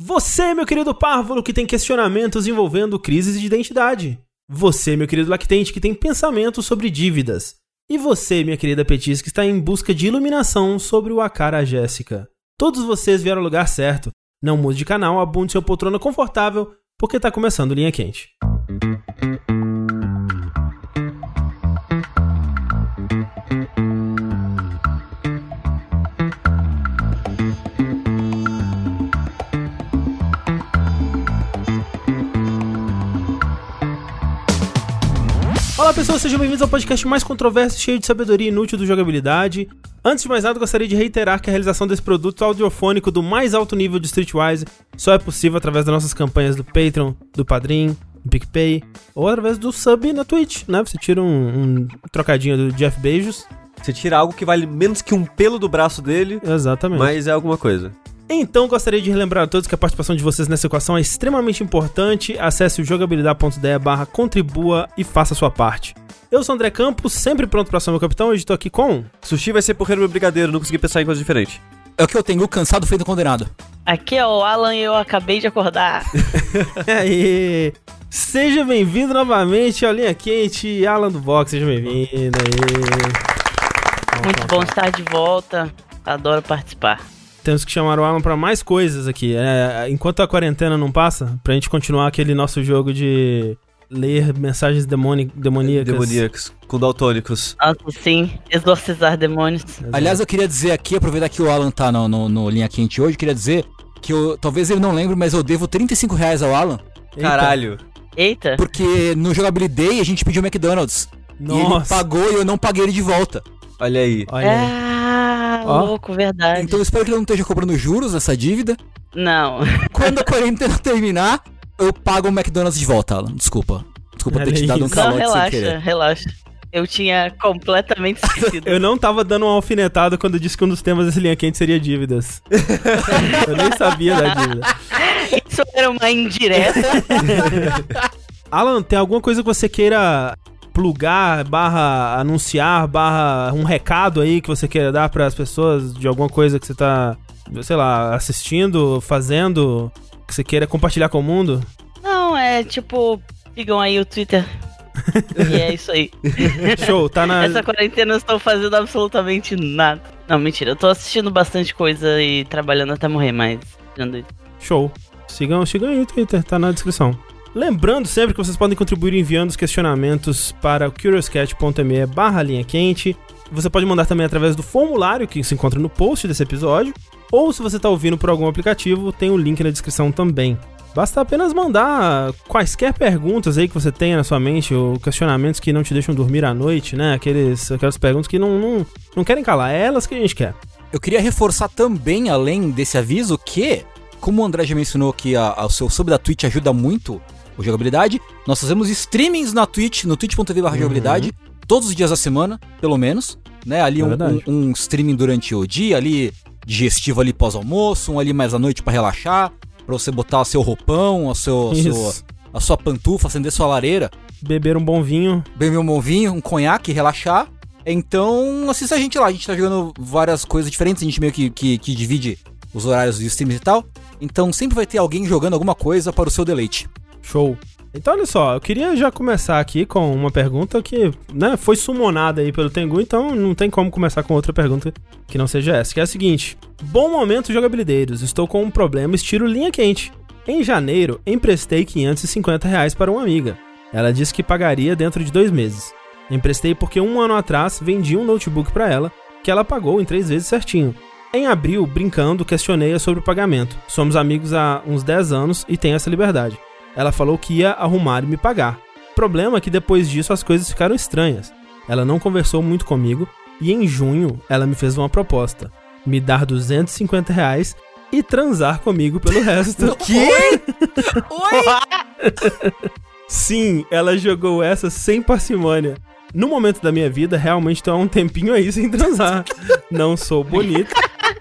Você, meu querido párvulo, que tem questionamentos envolvendo crises de identidade. Você, meu querido lactente, que tem pensamentos sobre dívidas. E você, minha querida Petis, que está em busca de iluminação sobre o Akara Jéssica. Todos vocês vieram ao lugar certo. Não mude de canal, abunde sua poltrona confortável, porque está começando Linha Quente. Olá pessoas, sejam bem-vindos ao podcast mais controverso cheio de sabedoria inútil do jogabilidade. Antes de mais nada, gostaria de reiterar que a realização desse produto audiofônico do mais alto nível de Streetwise só é possível através das nossas campanhas do Patreon, do Padrim, do PicPay ou através do sub na Twitch, né? Você tira um, um trocadinho do Jeff Beijos. Você tira algo que vale menos que um pelo do braço dele, Exatamente. mas é alguma coisa. Então, gostaria de relembrar a todos que a participação de vocês nessa equação é extremamente importante. Acesse o jogabilidade.de barra contribua e faça a sua parte. Eu sou o André Campos, sempre pronto para ser meu capitão. Hoje estou aqui com... Sushi vai ser porreiro meu brigadeiro, não consegui pensar em coisa diferente. É o que eu tenho, cansado feito condenado. Aqui é o Alan e eu acabei de acordar. Aí, seja bem-vindo novamente ao Linha Quente, Alan do Box, seja bem-vindo aí. Muito bom estar de volta. Adoro participar. Temos que chamar o Alan para mais coisas aqui. É, enquanto a quarentena não passa, pra gente continuar aquele nosso jogo de ler mensagens demoni demoníacas. Demoníacos, com daltônicos. Nossa, sim. Exorcizar demônios. Exato. Aliás, eu queria dizer aqui, aproveitar que o Alan tá no, no, no Linha Quente hoje, queria dizer que eu, talvez ele não lembre, mas eu devo 35 reais ao Alan, Eita. Caralho. Eita. porque no Jogabilidade Day a gente pediu McDonald's. E ele Nossa. pagou e eu não paguei ele de volta. Olha aí. Olha aí. Ah, Ó. louco, verdade. Então eu espero que ele não esteja cobrando juros nessa dívida. Não. Quando a quarentena terminar, eu pago o McDonald's de volta, Alan. Desculpa. Desculpa ter Olha te dado um isso. Não, calote sem relaxa, querer. relaxa. Eu tinha completamente esquecido. Eu não tava dando uma alfinetada quando eu disse que um dos temas desse linha quente seria dívidas. eu nem sabia da dívida. Isso era uma indireta. Alan, tem alguma coisa que você queira plugar, barra anunciar, barra um recado aí que você queira dar pras pessoas de alguma coisa que você tá, sei lá, assistindo, fazendo, que você queira compartilhar com o mundo? Não, é tipo, sigam aí o Twitter. e é isso aí. Show, tá na. Essa quarentena eu estou fazendo absolutamente nada. Não, mentira. Eu tô assistindo bastante coisa e trabalhando até morrer, mas. Show. Sigam, sigam aí o Twitter, tá na descrição. Lembrando sempre que vocês podem contribuir enviando os questionamentos para curiouscat.me barra linha quente. Você pode mandar também através do formulário que se encontra no post desse episódio. Ou se você está ouvindo por algum aplicativo, tem o link na descrição também. Basta apenas mandar quaisquer perguntas aí que você tenha na sua mente, ou questionamentos que não te deixam dormir à noite, né? Aqueles, aquelas perguntas que não, não, não querem calar, é elas que a gente quer. Eu queria reforçar também, além desse aviso, que, como o André já mencionou que o seu sub da Twitch ajuda muito o jogabilidade, nós fazemos streamings na Twitch, no twitch.tv Uhum. jogabilidade, todos os dias da semana, pelo menos, né? Ali É um, um- um streaming durante o dia, ali digestivo ali pós-almoço, um ali mais à noite pra relaxar, pra você botar o seu roupão, a, seu, a, sua, Isso. a sua pantufa, acender sua lareira, Beber um bom vinho. beber um bom vinho, um conhaque, relaxar. Então, assista a gente lá. A gente tá jogando várias coisas diferentes. A gente meio que, que, que divide os horários de streams e tal. Então, sempre vai ter alguém jogando alguma coisa para o seu deleite. Show. Então, olha só, eu queria já começar aqui com uma pergunta que, né, foi sumonada aí pelo Tengu, então não tem como começar com outra pergunta que não seja essa, que é a seguinte. Bom momento, jogabilideiros. Estou com um problema estilo linha quente. Em janeiro, emprestei 550 reais para uma amiga. Ela disse que pagaria dentro de dois meses. Emprestei porque um ano atrás vendi um notebook para ela, que ela pagou em três vezes certinho. Em abril, brincando, questionei-a sobre o pagamento. Somos amigos há uns 10 anos e tem essa liberdade. Ela falou que ia arrumar e me pagar. Problema é que depois disso as coisas ficaram estranhas. Ela não conversou muito comigo e em junho ela me fez uma proposta: me dar 250 reais e transar comigo pelo resto. Que? Sim, ela jogou essa sem parcimônia. No momento da minha vida, realmente tô há um tempinho aí sem transar. Não sou bonito,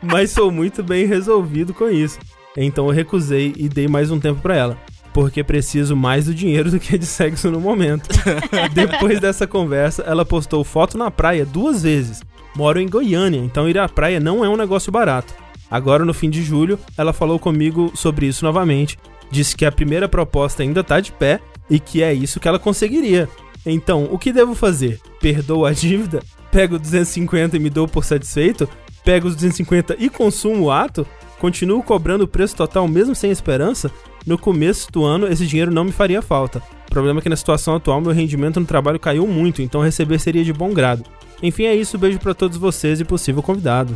mas sou muito bem resolvido com isso. Então eu recusei e dei mais um tempo pra ela. Porque preciso mais do dinheiro do que de sexo no momento. Depois dessa conversa, ela postou foto na praia duas vezes. Moro em Goiânia, então ir à praia não é um negócio barato. Agora, no fim de julho, ela falou comigo sobre isso novamente. Disse que a primeira proposta ainda tá de pé e que é isso que ela conseguiria. Então, o que devo fazer? Perdoo a dívida? Pego 250 e me dou por satisfeito? Pego os 250 e consumo o ato? Continuo cobrando o preço total mesmo sem esperança? No começo do ano, esse dinheiro não me faria falta. O problema é que na situação atual, meu rendimento no trabalho caiu muito, então receber seria de bom grado. Enfim, é isso. Beijo pra todos vocês e possível convidado.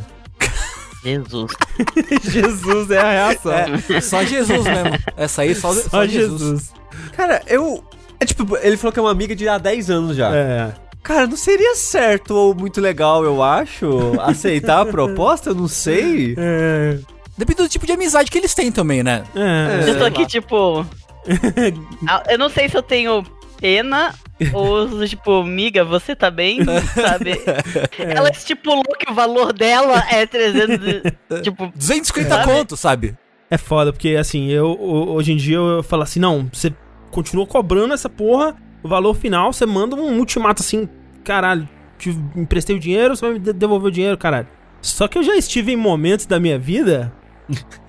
Jesus. Jesus é a reação. É, só Jesus mesmo. Essa aí, só, só, Só Jesus. Jesus. Cara, eu. É tipo, ele falou que é uma amiga de há 10 anos já. É. Cara, não seria certo ou muito legal, eu acho, aceitar a proposta? Eu não sei. É. Depende do tipo de amizade que eles têm também, né? É. eu tô aqui, tipo. Eu não sei se eu tenho pena ou, tipo, miga, você tá bem? Sabe? Ela estipulou que o valor dela é 300. e- Tipo, 250 Sabe? conto, sabe? É foda, porque assim, eu ho- hoje em dia eu falo assim, não, você continua cobrando essa porra, o valor final, você manda um ultimato assim, caralho, te emprestei o dinheiro, você vai me de- devolver o dinheiro, caralho. Só que eu já estive em momentos da minha vida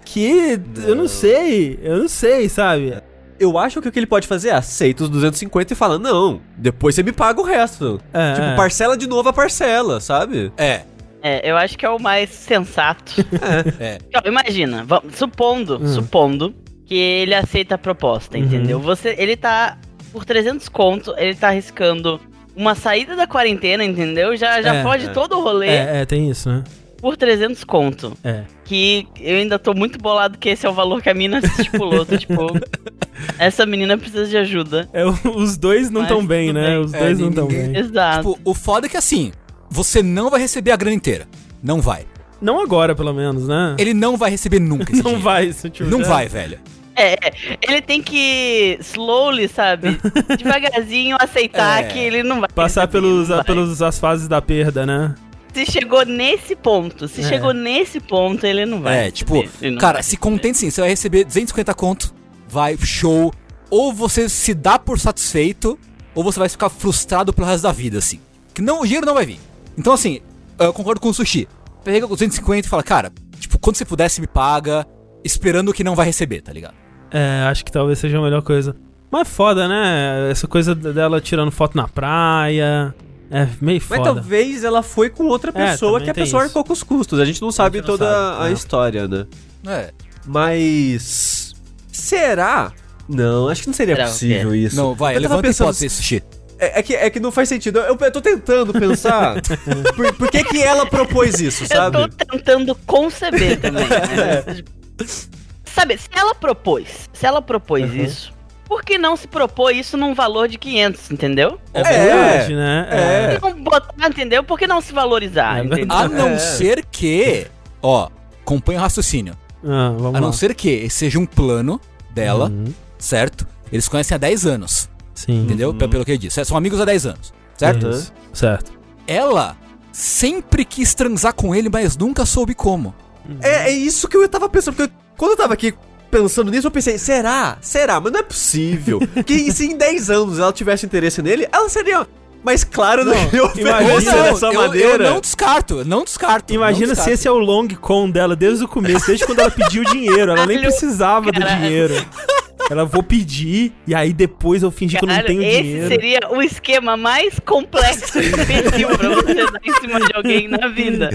que eu não sei, eu não sei, sabe? Eu acho que o que ele pode fazer é aceita os 250 e fala, não, depois você me paga o resto. É, Tipo, é. parcela de novo a parcela, sabe? É, é, eu acho que é o mais sensato. é. Ó, imagina, vamos- supondo, Hum. supondo que ele aceita a proposta, Uhum. entendeu? Você, ele tá por 300 conto, ele tá arriscando uma saída da quarentena, entendeu? Já, já É, pode é. todo o rolê É, é, tem isso, né? Por 300 conto. É. Que eu ainda tô muito bolado que esse é o valor que a mina estipulou. tô tipo, essa menina precisa de ajuda. É, os dois não Mas tão bem, né? bem. Os É, dois não tão ninguém- bem. Exato. Tipo, o foda é que assim, você não vai receber a grana inteira. Não vai. Não agora, pelo menos, né? Ele não vai receber nunca esse Não dinheiro. vai, se tiver. Não vai, velho. É, é, ele tem que slowly, sabe? Devagarzinho aceitar É. que ele não vai. Passar receber, pelos, não vai. pelos as fases da perda, né? Se chegou nesse ponto, se É. chegou nesse ponto, ele não vai. É, receber, tipo, cara, se contente sim, você vai receber 250 conto, vai, show. Ou você se dá por satisfeito, ou você vai ficar frustrado pelo resto da vida, assim. Que não, o dinheiro não vai vir. Então, assim, eu concordo com o Sushi. Pega com 250 e fala, cara, tipo, quando você pudesse me paga, esperando que não vai receber, tá ligado? É, acho que talvez seja a melhor coisa. Mas foda, né? Essa coisa dela tirando foto na praia. É meio Mas foda. talvez ela foi com outra É, pessoa também que a pessoa isso. arcou com os custos. A gente não sabe não toda sabe, a é. história, né? É. Mas. Será? Não, acho que não seria Será possível isso. Não, vai, Eu levanta a pensando- hipótese. É, é que, é que não faz sentido. Eu, eu tô tentando pensar. por, por que, que ela propôs isso, sabe? Eu tô tentando conceber também, né? Sabe, se ela propôs, se ela propôs Uhum. isso, por que não se propor isso num valor de 500, entendeu? É verdade, né? é. Por que não botar, entendeu? Por que não se valorizar, É entendeu? A não É. ser que, ó, acompanha o raciocínio. Ah, vamos A não lá. ser que esse seja um plano dela, Uhum, certo? Eles conhecem há 10 anos, Sim. entendeu? Uhum. Pelo- que ele disse. São amigos há 10 anos, certo? Isso. Certo. Ela sempre quis transar com ele, mas nunca soube como. É, é isso que eu tava pensando. Porque quando eu tava aqui pensando nisso, eu pensei, será? Será? Mas não é possível. que se em 10 anos ela tivesse interesse nele, ela seria mais clara do Não, que eu imagina- Não, dessa eu, maneira. eu não descarto, não descarto. Imagina não se descarto. esse é o long con dela desde o começo, desde quando ela pediu dinheiro. Ela nem Caralho, precisava do dinheiro. Ela vou pedir e aí depois eu fingi que eu não tenho esse dinheiro. seria o esquema mais complexo e imbecil pra você dar em cima de alguém na vida.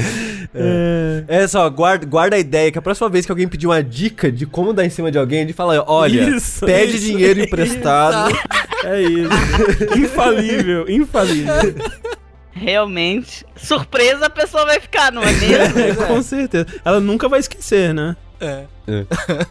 É. É só, guarda, guarda a ideia que a próxima vez que alguém pedir uma dica de como dar em cima de alguém, a gente fala, olha, Isso, pede isso, dinheiro emprestado. É isso. infalível, infalível. Realmente, surpresa a pessoa vai ficar, não é mesmo? É, com certeza. Ela nunca vai esquecer, né? É.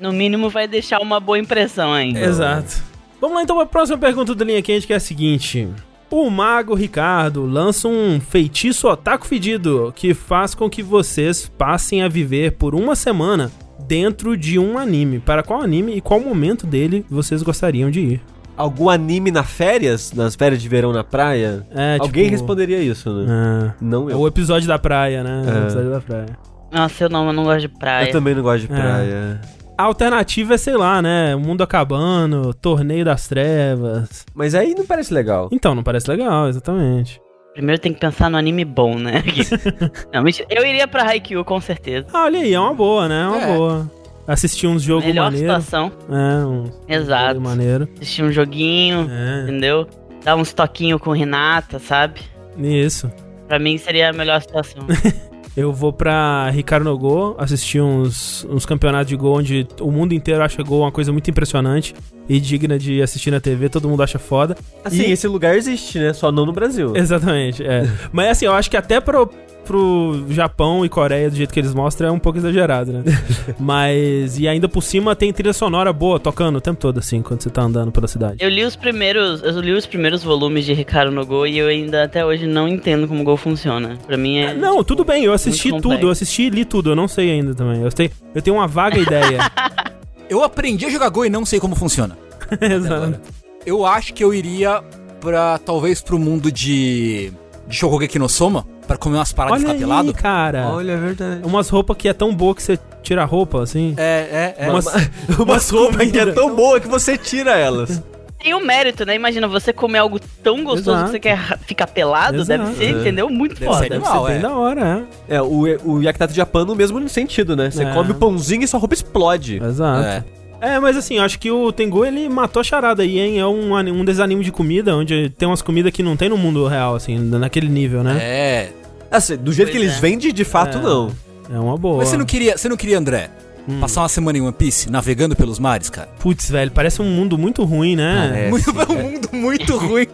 No mínimo vai deixar uma boa impressão ainda. Exato. Vamos lá então para a próxima pergunta do Linha Quente, que é a seguinte. O Mago Ricardo lança um feitiço otaku fedido que faz com que vocês passem a viver por uma semana dentro de um anime. Para qual anime e qual momento dele vocês gostariam de ir? Algum anime na férias? Nas férias de verão na praia? É, Alguém tipo, responderia isso, né? É, Não é eu. o episódio da praia, né? É. O episódio da praia. Nossa, eu não, eu não gosto de praia. Eu também não gosto de É. A alternativa é, sei lá, né? O mundo acabando, torneio das trevas. Mas aí não parece legal. Então, não parece legal, exatamente. Primeiro tem que pensar no anime bom, né? Não, mentira. Eu iria pra Haikyuu, com certeza. Ah, olha aí, é uma boa, né? É uma É. boa. Assistir uns jogos Melhor maneiros. situação. É, um Exato. jogo maneiro. Assistir um joguinho, É, entendeu? Dar uns toquinhos com Renata, sabe? isso. Pra mim seria a melhor situação. Eu vou pra Ricardo no Go assistir uns, uns campeonatos de gol onde o mundo inteiro acha gol uma coisa muito impressionante e digna de assistir na TV, todo mundo acha foda. Assim, E- esse lugar existe, né? Só não no Brasil. Exatamente, é. Mas assim, eu acho que até pro, pro Japão e Coreia, do jeito que eles mostram, é um pouco exagerado, né? Mas, e ainda por cima tem trilha sonora boa tocando o tempo todo, assim, quando você tá andando pela cidade. Eu li os primeiros, eu li os primeiros volumes de Ricardo no Go e eu ainda até hoje não entendo como o Go funciona. Pra mim é Não, tudo bem, eu assisti tudo, eu assisti e li tudo, eu não sei ainda também. Eu tenho, eu tenho uma vaga ideia. Eu aprendi a jogar Go e não sei como funciona. Exato. Eu acho que eu iria pra, talvez, pro mundo de. de Shokugeki no Soma, pra comer umas paradas Olha de ficar aí, pelado. cara. Olha, é verdade. Umas roupas que é tão boa que você tira a roupa, assim. É, é, é. Umas- Umas roupas que é tão boa que você tira elas. tem o mérito, né? Imagina você comer algo tão gostoso Exato. que você quer ficar pelado, Exato. deve ser, É. entendeu? Muito Deve foda. ser Deve animal, ser bem é. da hora, É, o, o Yakitate Japan no mesmo sentido, né? Você É. come o pãozinho e sua roupa explode. é. Exato. É. É, mas assim, acho que o Tengu, ele matou a charada aí, hein? É um, um desanime de comida, onde tem umas comidas que não tem no mundo real, assim, naquele nível, né? É. Assim, do jeito Pois que eles é. vendem, de fato, É. não. É, uma boa. Mas você não queria, você não queria, André, Hum. passar uma semana em One Piece, navegando pelos mares, cara? Putz, velho, parece um mundo muito ruim, né? É, Muito- sim, é um mundo muito ruim.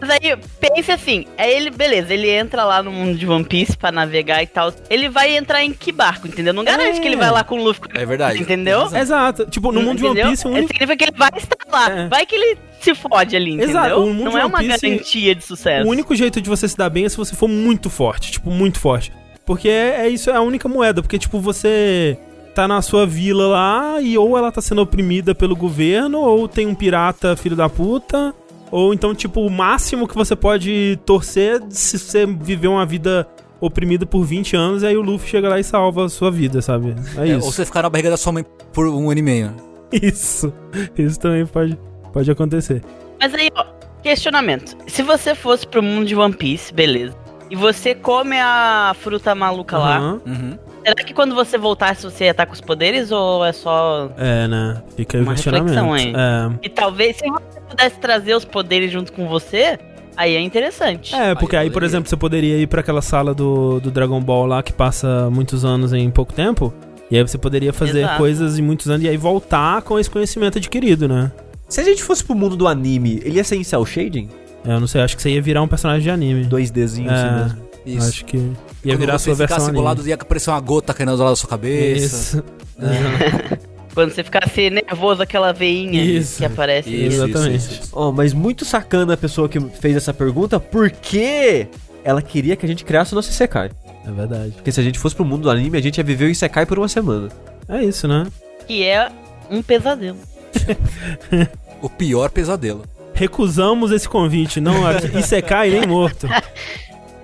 Mas aí, pense assim, é ele, beleza, ele entra lá no mundo de One Piece pra navegar e tal. Ele vai entrar em que barco, entendeu? Não garante É. que ele vai lá com o Luffy. É verdade. Entendeu? Exato. Tipo, no mundo de One Entendeu? Piece, o É, único... Significa que ele vai estar lá. É. Vai que ele se fode ali, entendeu? Exato, o mundo Não é uma Piece- garantia de sucesso. O único jeito de você se dar bem é se você for muito forte, tipo, muito forte. Porque é, é isso, é a única moeda. Porque, tipo, você tá na sua vila lá e ou ela tá sendo oprimida pelo governo, ou tem um pirata filho da puta, ou então, tipo, o máximo que você pode torcer se você viver uma vida oprimida por 20 anos, e aí o Luffy chega lá e salva a sua vida, sabe? É, É, isso. ou você ficar na barriga da sua mãe por um ano e meio. Isso. Isso também pode, pode acontecer. Mas aí, ó, questionamento. Se você fosse pro mundo de One Piece, beleza. E você come a fruta maluca lá. Aham. Uhum. Será que quando você voltasse você ia estar com os poderes ou é só. É, né? Fica aí o Uma questionamento. reflexão aí. É. E talvez se você pudesse trazer os poderes junto com você, aí é interessante. É, porque Aí aí, por exemplo, você poderia ir pra aquela sala do, do Dragon Ball lá que passa muitos anos em pouco tempo. E aí você poderia fazer Exato. coisas em muitos anos e aí voltar com esse conhecimento adquirido, né? Se a gente fosse pro mundo do anime, ele ia ser em cel shading? Eu não sei, acho que você ia virar um personagem de anime. 2Dzinho É, assim mesmo. Isso. Acho que ia Quando virar a você sua versão ficasse anime. bolado, ia aparecer uma gota caindo do lado da sua cabeça. Isso. É. Quando você ficasse nervoso, aquela veinha Isso. que aparece. Isso, Exatamente. isso, isso, isso. Ó, mas muito sacana a pessoa que fez essa pergunta, porque ela queria que a gente criasse o nosso Isekai. É verdade. Porque se a gente fosse pro mundo do anime, a gente ia viver o Isekai por uma semana. É isso, né? Que é um pesadelo. O pior pesadelo. Recusamos esse convite, não Isekai nem morto.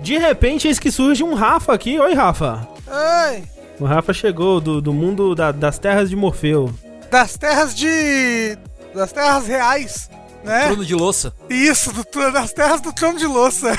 De repente, eis que surge um Rafa aqui. Oi, Rafa. Ai, O Rafa chegou do, do mundo da- das terras de Morfeu. das terras de. das terras reais, né? Trono de louça. Isso, do das terras do trono de louça.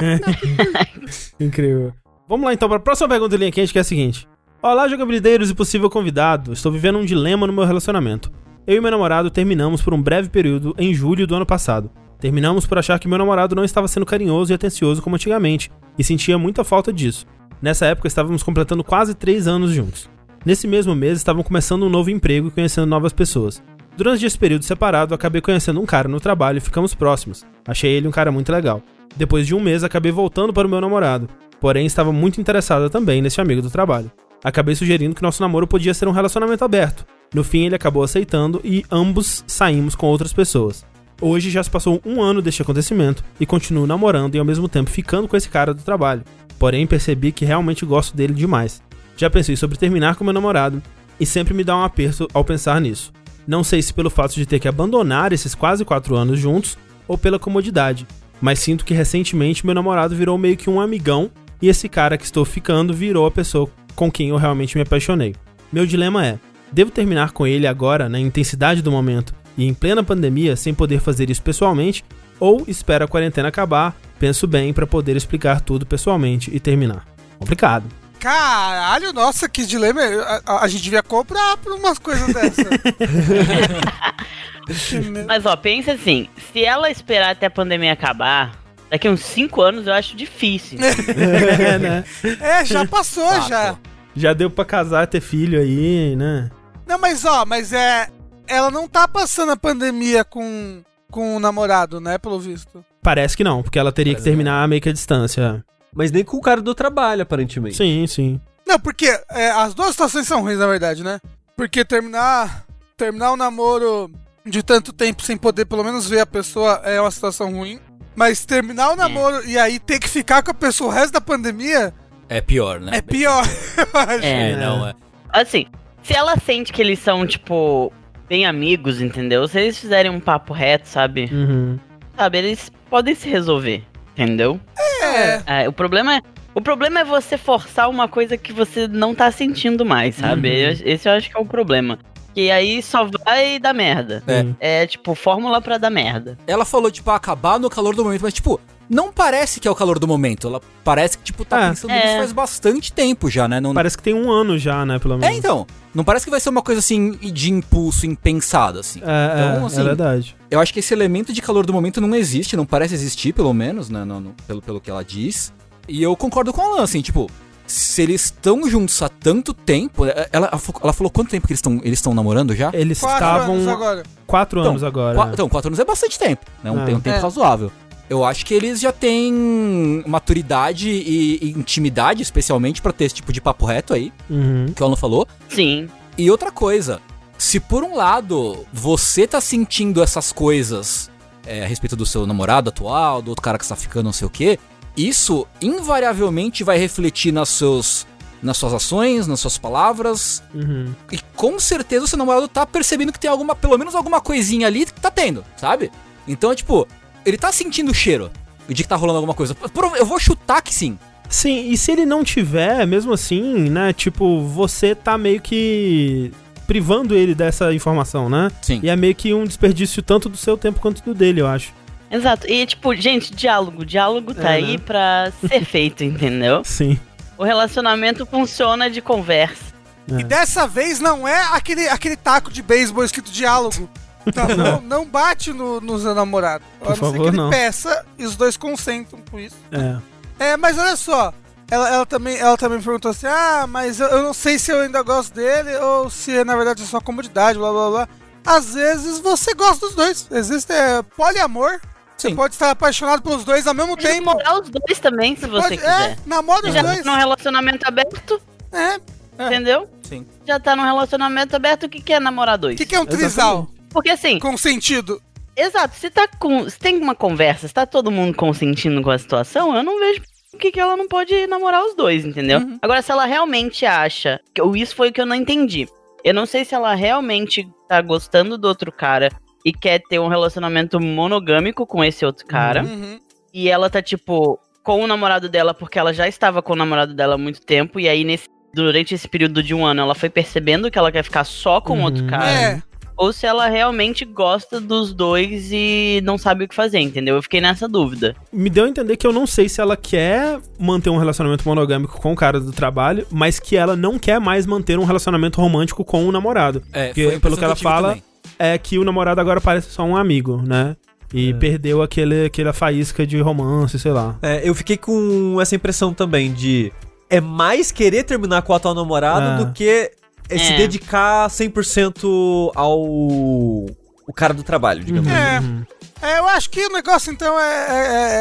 Incrível. Vamos lá então para a próxima pergunta linha quente, que é a seguinte: Olá, jogabilideiros e possível convidado. Estou vivendo um dilema no meu relacionamento. Eu e meu namorado terminamos por um breve período em julho do ano passado. Terminamos por achar que meu namorado não estava sendo carinhoso e atencioso como antigamente, e sentia muita falta disso. Nessa época estávamos completando quase 3 anos juntos. Nesse mesmo mês estavam começando um novo emprego e conhecendo novas pessoas. Durante esse período separado, acabei conhecendo um cara no trabalho e ficamos próximos. Achei ele um cara muito legal. Depois de um mês, acabei voltando para o meu namorado, porém estava muito interessada também nesse amigo do trabalho. Acabei sugerindo que nosso namoro podia ser um relacionamento aberto. No fim, ele acabou aceitando e ambos saímos com outras pessoas. Hoje já se passou um ano deste acontecimento e continuo namorando e ao mesmo tempo ficando com esse cara do trabalho. Porém, percebi que realmente gosto dele demais. Já pensei sobre terminar com meu namorado e sempre me dá um aperto ao pensar nisso. Não sei se pelo fato de ter que abandonar esses quase 4 anos juntos ou pela comodidade, mas sinto que recentemente meu namorado virou meio que um amigão e esse cara que estou ficando virou a pessoa com quem eu realmente me apaixonei. Meu dilema é: devo terminar com ele agora, na intensidade do momento e em plena pandemia, sem poder fazer isso pessoalmente, ou espero a quarentena acabar Penso bem pra poder explicar tudo pessoalmente e terminar. Complicado. Caralho, nossa, que dilema. A, a- a gente devia comprar por umas coisas dessas. Mas ó, pensa assim, se ela esperar até a pandemia acabar, daqui uns 5 anos eu acho difícil. é, né? é, já passou, Fato. já. Já deu pra casar, ter filho aí, né? Não, mas ó, mas é. Ela não tá passando a pandemia com, com o namorado, né? Pelo visto. Parece que não, porque ela teria que terminar meio que a distância. Mas nem com o cara do trabalho, aparentemente. Sim, sim. Não, porque é, as duas situações são ruins, na verdade, né? Porque terminar. Terminar o namoro de tanto tempo sem poder pelo menos ver a pessoa é uma situação ruim. Mas terminar o namoro e aí ter que ficar com a pessoa o resto da pandemia É pior, né? é pior, eu acho. É. É, não, é. Assim, se ela sente que eles são, tipo, bem amigos, entendeu? Se eles fizerem um papo reto, sabe? Uhum. Sabe, eles podem se resolver, entendeu? É. É, o problema é. O problema é você forçar uma coisa que você não tá sentindo mais, sabe? Uhum. Esse eu acho que é o problema. Que aí só vai dar merda. É. É tipo, fórmula pra dar merda. Ela falou, tipo, acabar no calor do momento, mas, tipo, não parece que é o calor do momento. Ela parece que, tipo, tá É. pensando É. nisso faz bastante tempo já, né? Não... Parece que tem um ano já, né, pelo É, menos. então. Não parece que vai ser uma coisa assim de impulso, impensado, assim. É, Então, é, assim, é verdade. Eu acho que esse elemento de calor do momento não existe, não parece existir, pelo menos, né? no- no- pelo, pelo que ela diz. E eu concordo com a Alan, assim, tipo, se eles estão juntos há tanto tempo. é, Ela, ela falou quanto tempo que eles estão eles estão namorando já? Eles Quatro estavam anos agora. quatro Então, anos agora. Qua- Então, quatro anos é bastante tempo, né? Um, É. um tempo É. razoável. Eu acho que eles já têm maturidade e, e intimidade, especialmente, pra ter esse tipo de papo reto aí, Uhum. que o Alan falou. Sim. E outra coisa, se por um lado você tá sentindo essas coisas é, a respeito do seu namorado atual, do outro cara que está ficando, não sei o quê, isso invariavelmente vai refletir nas, seus, nas suas ações, nas suas palavras, Uhum. e com certeza o seu namorado tá percebendo que tem alguma, pelo menos alguma coisinha ali que tá tendo, sabe? Então, tipo, ele tá sentindo o cheiro de que tá rolando alguma coisa. Eu vou chutar que sim. Sim, e se ele não tiver, mesmo assim, né, tipo, você tá meio que privando ele dessa informação, né? Sim. E é meio que um desperdício tanto do seu tempo quanto do dele, eu acho. Exato. E, tipo, gente, diálogo. Diálogo tá É, aí né? pra ser feito, entendeu? Sim. O relacionamento funciona de conversa. E dessa vez não é aquele, aquele taco de beisebol escrito diálogo. Tá, não. não bate no, no seu namorado. Por a não ser favor, que ele não. peça e os dois consentam com isso. É. É, mas olha só. Ela, ela também, ela também perguntou assim: Ah, mas eu, eu não sei se eu ainda gosto dele ou se na verdade é só comodidade, blá blá blá. Às vezes você gosta dos dois. Existe é, poliamor. Você Sim. pode estar apaixonado pelos dois ao mesmo Pode tempo. namorar os dois também, se você Pode- quiser. É, namora os Já dois. tá num relacionamento aberto, É. É. entendeu? Sim. Já tá num relacionamento aberto, o que, que é namorar dois? O que, que é um trisal? Porque assim, Consentido. exato, se tá com. Se tem uma conversa, se tá todo mundo consentindo com a situação, eu não vejo que, que ela não pode namorar os dois, entendeu? Uhum. Agora, se ela realmente acha. Isso foi o que eu não entendi. Eu não sei se ela realmente tá gostando do outro cara e quer ter um relacionamento monogâmico com esse outro cara. Uhum. E ela tá, tipo, com o namorado dela, porque ela já estava com o namorado dela há muito tempo. E aí, nesse, durante esse período de um ano, ela foi percebendo que ela quer ficar só com Uhum. outro cara. É. Ou se ela realmente gosta dos dois e não sabe o que fazer, entendeu? Eu fiquei nessa dúvida. Me deu a entender que eu não sei se ela quer manter um relacionamento monogâmico com o cara do trabalho, mas que ela não quer mais manter um relacionamento romântico com o namorado. É, Porque, pelo que ela fala, também. é que o namorado agora parece só um amigo, né? E perdeu aquele, aquela faísca de romance, sei lá. É, eu fiquei com essa impressão também de. É mais querer terminar com o atual namorado Ah. do que é, se É. dedicar 100% ao. o cara do trabalho, digamos assim. É. Uhum. É, eu acho que o negócio então é,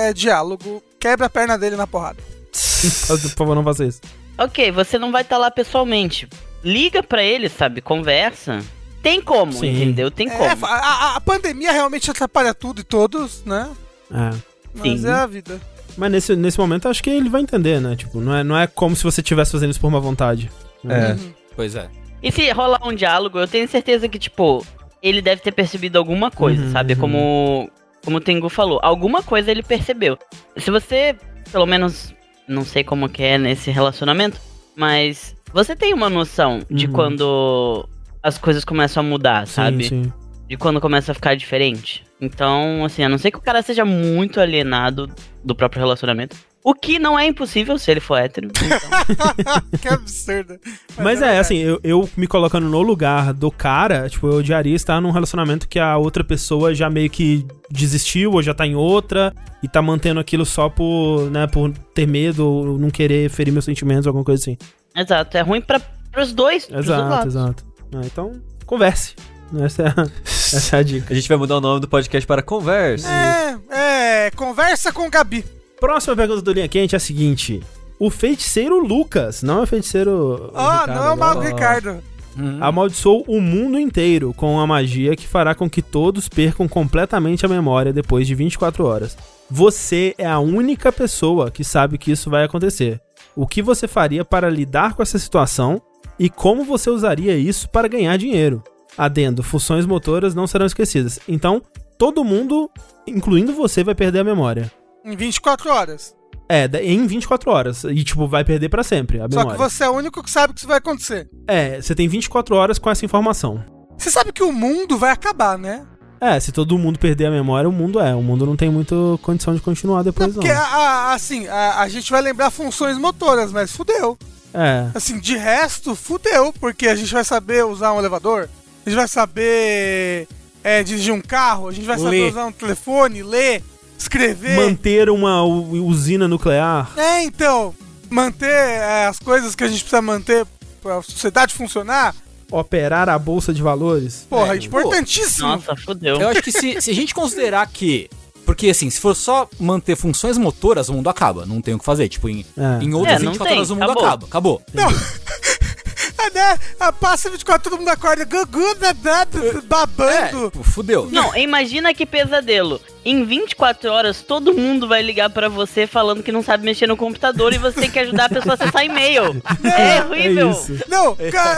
é- é diálogo. Quebra a perna dele na porrada. Por favor, não faça isso. Ok, você não vai estar lá pessoalmente. Liga pra ele, sabe? Conversa. Tem como, Sim. entendeu? Tem É, como. a, a- a pandemia realmente atrapalha tudo e todos, né? É. Mas Sim. é a vida. Mas nesse, nesse momento acho que ele vai entender, né? Tipo, não é, não é como se você estivesse fazendo isso por uma vontade. É. Uhum. Pois é. E se rolar um diálogo, eu tenho certeza que, tipo, ele deve ter percebido alguma coisa, Uhum, sabe? uhum. Como, como o Tengu falou. Alguma coisa ele percebeu. Se você, pelo menos, não sei como que é nesse relacionamento, mas você tem uma noção de Uhum. quando as coisas começam a mudar, Sim, sabe? sim. De quando começa a ficar diferente. Então, assim, a não ser que o cara seja muito alienado do próprio relacionamento. O que não é impossível se ele for hétero. Então, que absurdo. Mas é, assim, eu, eu me colocando no lugar do cara, tipo, eu odiaria estar num relacionamento que a outra pessoa já meio que desistiu ou já tá em outra e tá mantendo aquilo só por, né, por ter medo ou não querer ferir meus sentimentos, alguma coisa assim. exato, é ruim pra, pros dois. Exato, exato. Ah, então, converse. Essa é, a, essa é a dica. A gente vai mudar o nome do podcast para Conversa. É, é, conversa com Gabi. Próxima pergunta do Linha Quente é a seguinte. O feiticeiro Lucas, não é o feiticeiro. Ah, Ricardo, não é o Mago. Ricardo. amaldiçoou o mundo inteiro com a magia que fará com que todos percam completamente a memória depois de 24 horas. Você é a única pessoa que sabe que isso vai acontecer. O que você faria para lidar com essa situação e como você usaria isso para ganhar dinheiro? Adendo, funções motoras não serão esquecidas. Então, todo mundo, incluindo você, vai perder a memória. Em 24 horas. É, em 24 horas. E, tipo, vai perder pra sempre a Só que você é o único que sabe que isso vai acontecer. É, você tem 24 horas com essa informação. Você sabe que o mundo vai acabar, né? É, se todo mundo perder a memória, o mundo é. O mundo não tem muita condição de continuar Não, depois, não. porque, a- a- assim, a, a gente vai lembrar funções motoras, mas fudeu. É. Assim, de resto, fudeu, porque a gente vai saber usar um elevador, a gente vai saber é, dirigir um carro, a gente vai saber Ler. usar um telefone, ler, escrever. Manter uma usina nuclear. É, então, manter é, as coisas que a gente precisa manter pra sociedade funcionar, Operar a bolsa de valores. porra, É, importantíssimo. Nossa, fudeu. Eu acho que se, se a gente considerar que. Porque assim, se for só manter funções motoras, o mundo acaba. Não tem o que fazer. Tipo, em, É. em outras É, não 24 tem, horas o mundo acabou. acaba. Acabou. É, né? A passa 24, todo mundo acorda gugu, né, né, babando. É, fudeu. Não, imagina que pesadelo. Em 24 horas, todo mundo vai ligar pra você falando que não sabe mexer no computador e você tem que ajudar a pessoa a acessar e-mail. É É horrível. isso. Não,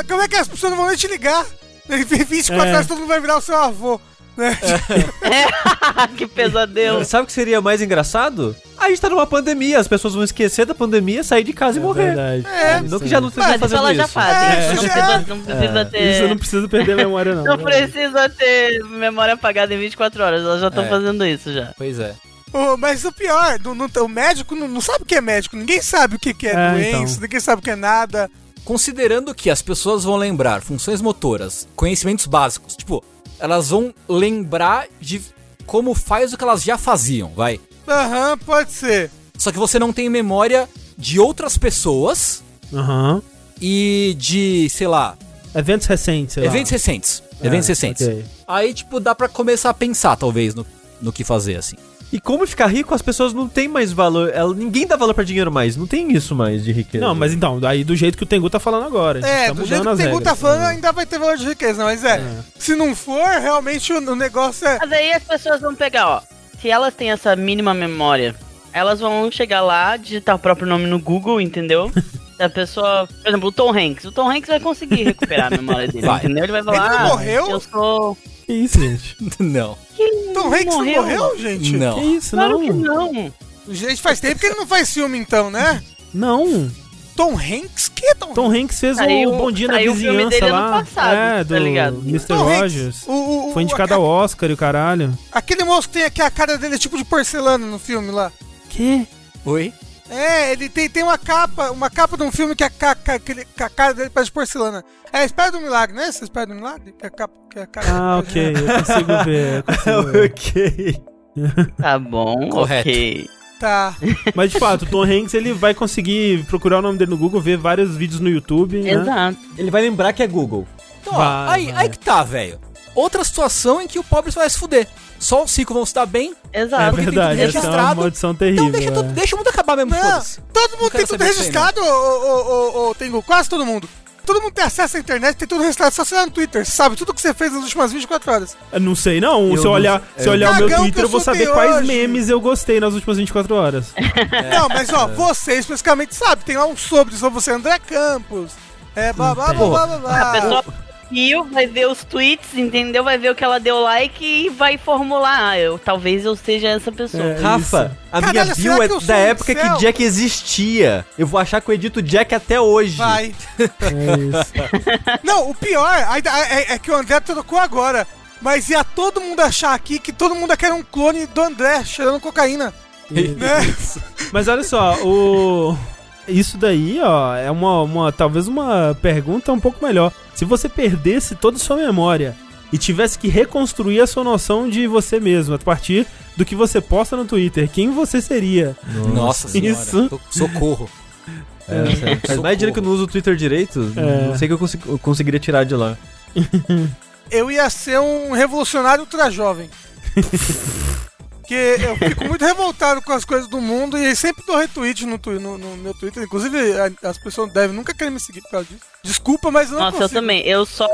como é que as pessoas não vão nem te ligar? Em 24 É. horas todo mundo vai virar o seu avô. Né? que pesadelo. Sabe o que seria mais engraçado? A gente tá numa pandemia, as pessoas vão esquecer da pandemia, sair de casa e É morrer. verdade. É. Não que já não isso fazendo elas já fazem. É, não, já precisa, é. não precisa ter. Isso eu não preciso perder a memória, não. Não precisa ter memória apagada em 24 horas. Elas já estão É. fazendo isso já. Pois é. Ô, mas o pior, não- o médico não, não sabe o que é médico, ninguém sabe o que, que é, É, doença, então. ninguém sabe o que é nada. Considerando que as pessoas vão lembrar funções motoras, conhecimentos básicos, tipo, elas vão lembrar de como faz o que elas já faziam, vai. Aham, pode ser. Só que você não tem memória de outras pessoas Aham. e de, sei lá, Eventos recentes, sei lá. eventos recentes. É, eventos recentes. ok. Aí, tipo, dá pra começar a pensar, talvez, no, no que fazer, assim. E como ficar rico, as pessoas não têm mais valor. Ela, ninguém dá valor pra dinheiro mais. Não tem isso mais de riqueza. Não, mas então, aí do jeito que o Tengu tá falando agora. É, tá do jeito que o Tengu regras. tá falando, É. ainda vai ter valor de riqueza, mas é. Se não for, realmente o, o negócio é. Mas aí as pessoas vão pegar, ó. Se elas têm essa mínima memória, elas vão chegar lá, digitar o próprio nome no Google, entendeu? A pessoa. Por exemplo, o Tom Hanks. O Tom Hanks vai conseguir recuperar a memória dele, Vai. entendeu? Ele vai falar. Ele ah, morreu? Eu sou. Que isso, gente? não. Tom Hanks não morreu, gente? Não. Que isso, Claro não. que não. Gente, faz tempo que ele não faz filme, então, né? Não. Tom Hanks? Que é Tom, Tom Hanks fez Saiu- o Bom Dia na saiu o filme Vizinhança dele lá. ano passado, é, tá do ligado? Mr. Tom Rogers. o- o- Foi indicado ao Oscar e o caralho. Aquele moço que tem aqui a cara dele é tipo de porcelana no filme lá. Que? Oi? É, ele tem, tem uma capa, uma capa de um filme que a, ca- aquele- que a cara dele parece porcelana. É a Espera do Milagre, né? Essa Espera do Milagre? Que a capa, que a cara Ah, ok. Eu consigo ver. Eu consigo ver. ok. Tá bom, Correto. ok. Tá. Mas de fato, o Tom Hanks ele vai conseguir procurar o nome dele no Google, ver vários vídeos no YouTube. Né? Exato. Ele vai lembrar que é Google. Então, ó, Vai, aí, vai. aí que tá, velho. Outra situação em que o pobre vai se fuder. Só os ricos vão se dar bem. Exato. É porque tem verdade, tudo essa é uma registrado. maldição terrível. Então deixa, é. tudo, deixa o mundo acabar mesmo, Não, todo mundo Não tem tudo registrado, ô, ô, ô, ô, Tengu, quase todo mundo. Todo mundo tem acesso à internet, tem tudo registrado. Só você lá no Twitter, você sabe tudo que você fez nas últimas 24 horas. Eu Não sei, não. Eu se eu olhar, se eu olhar o meu Twitter, eu eu vou saber tem quais hoje. memes eu gostei nas últimas 24 horas. Não, mas ó, você especificamente sabe, tem lá um sobre, sobre você, André Campos. É, blá blá blá Tem. blá blá blá. A pessoa viu, vai ver os tweets, entendeu? Vai ver o que ela deu like e vai formular. Ah, eu, talvez eu seja essa pessoa. É. Rafa, a Caralho, minha bio é da época que Jack existia. Eu vou achar que eu edito Jack até hoje. Vai. É isso. Não, o pior ainda é, é que o André trocou agora. Mas ia todo mundo achar aqui que todo mundo aqui era um clone do André cheirando cocaína. Né? Mas olha só, o. Isso daí, ó, é uma, uma. Talvez uma pergunta um pouco melhor. Se você perdesse toda a sua memória e tivesse que reconstruir a sua noção de você mesmo a partir do que você posta no Twitter, quem você seria? Nossa senhora. Isso. Socorro. É, sério. Faz mais que eu não uso o Twitter direito. É. Não sei que eu, consegui- eu conseguiria tirar de lá. Eu ia ser um revolucionário ultra jovem. Porque eu fico muito revoltado com as coisas do mundo e sempre dou retweet no, no- no meu Twitter. Inclusive, as pessoas devem nunca querer me seguir por causa disso. Desculpa, mas eu não Nossa, eu consigo. também. Eu só.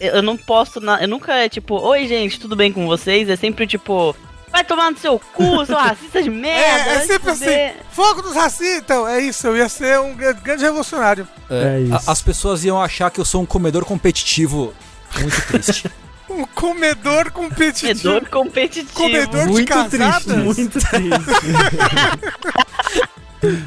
Eu não posto nada. Eu nunca é tipo, oi gente, tudo bem com vocês? É sempre tipo, vai tomar no seu cu, seu racista de merda. É, é sempre assim. fuder." Fogo dos racistas. Então, é isso. Eu ia ser um grande, revolucionário. É isso. a- As pessoas iam achar que eu sou um comedor competitivo muito triste. Um comedor competitivo. Comedor competitivo. Comedor de Muito casadas. triste, Muito triste.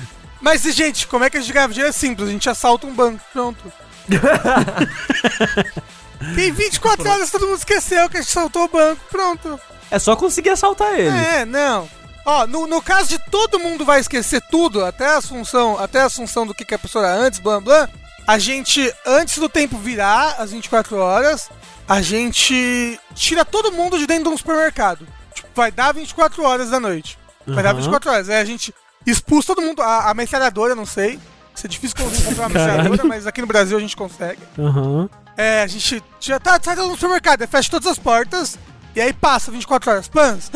Mas, gente, como é que a gente ganha dinheiro? É simples. A gente assalta um banco. Pronto. Tem 24 horas, todo mundo esqueceu que a gente assaltou o banco. Pronto. É só conseguir assaltar ele. É, não. Ó, no, no caso de todo mundo vai esquecer tudo, até a assunção, até a assunção do que, que a pessoa era antes, blá blá, a gente, antes do tempo virar, às 24 horas, a gente tira todo mundo de dentro de um supermercado. Tipo, vai dar 24 horas da noite. Vai dar Aham. 24 horas. Aí a gente expulsa todo mundo. A, a metralhadora, não sei. Isso é difícil comprar uma metralhadora, mas aqui no Brasil a gente consegue. Aham. É, a gente já tá, sai no supermercado, aí fecha todas as portas, e aí passa 24 horas. Pans!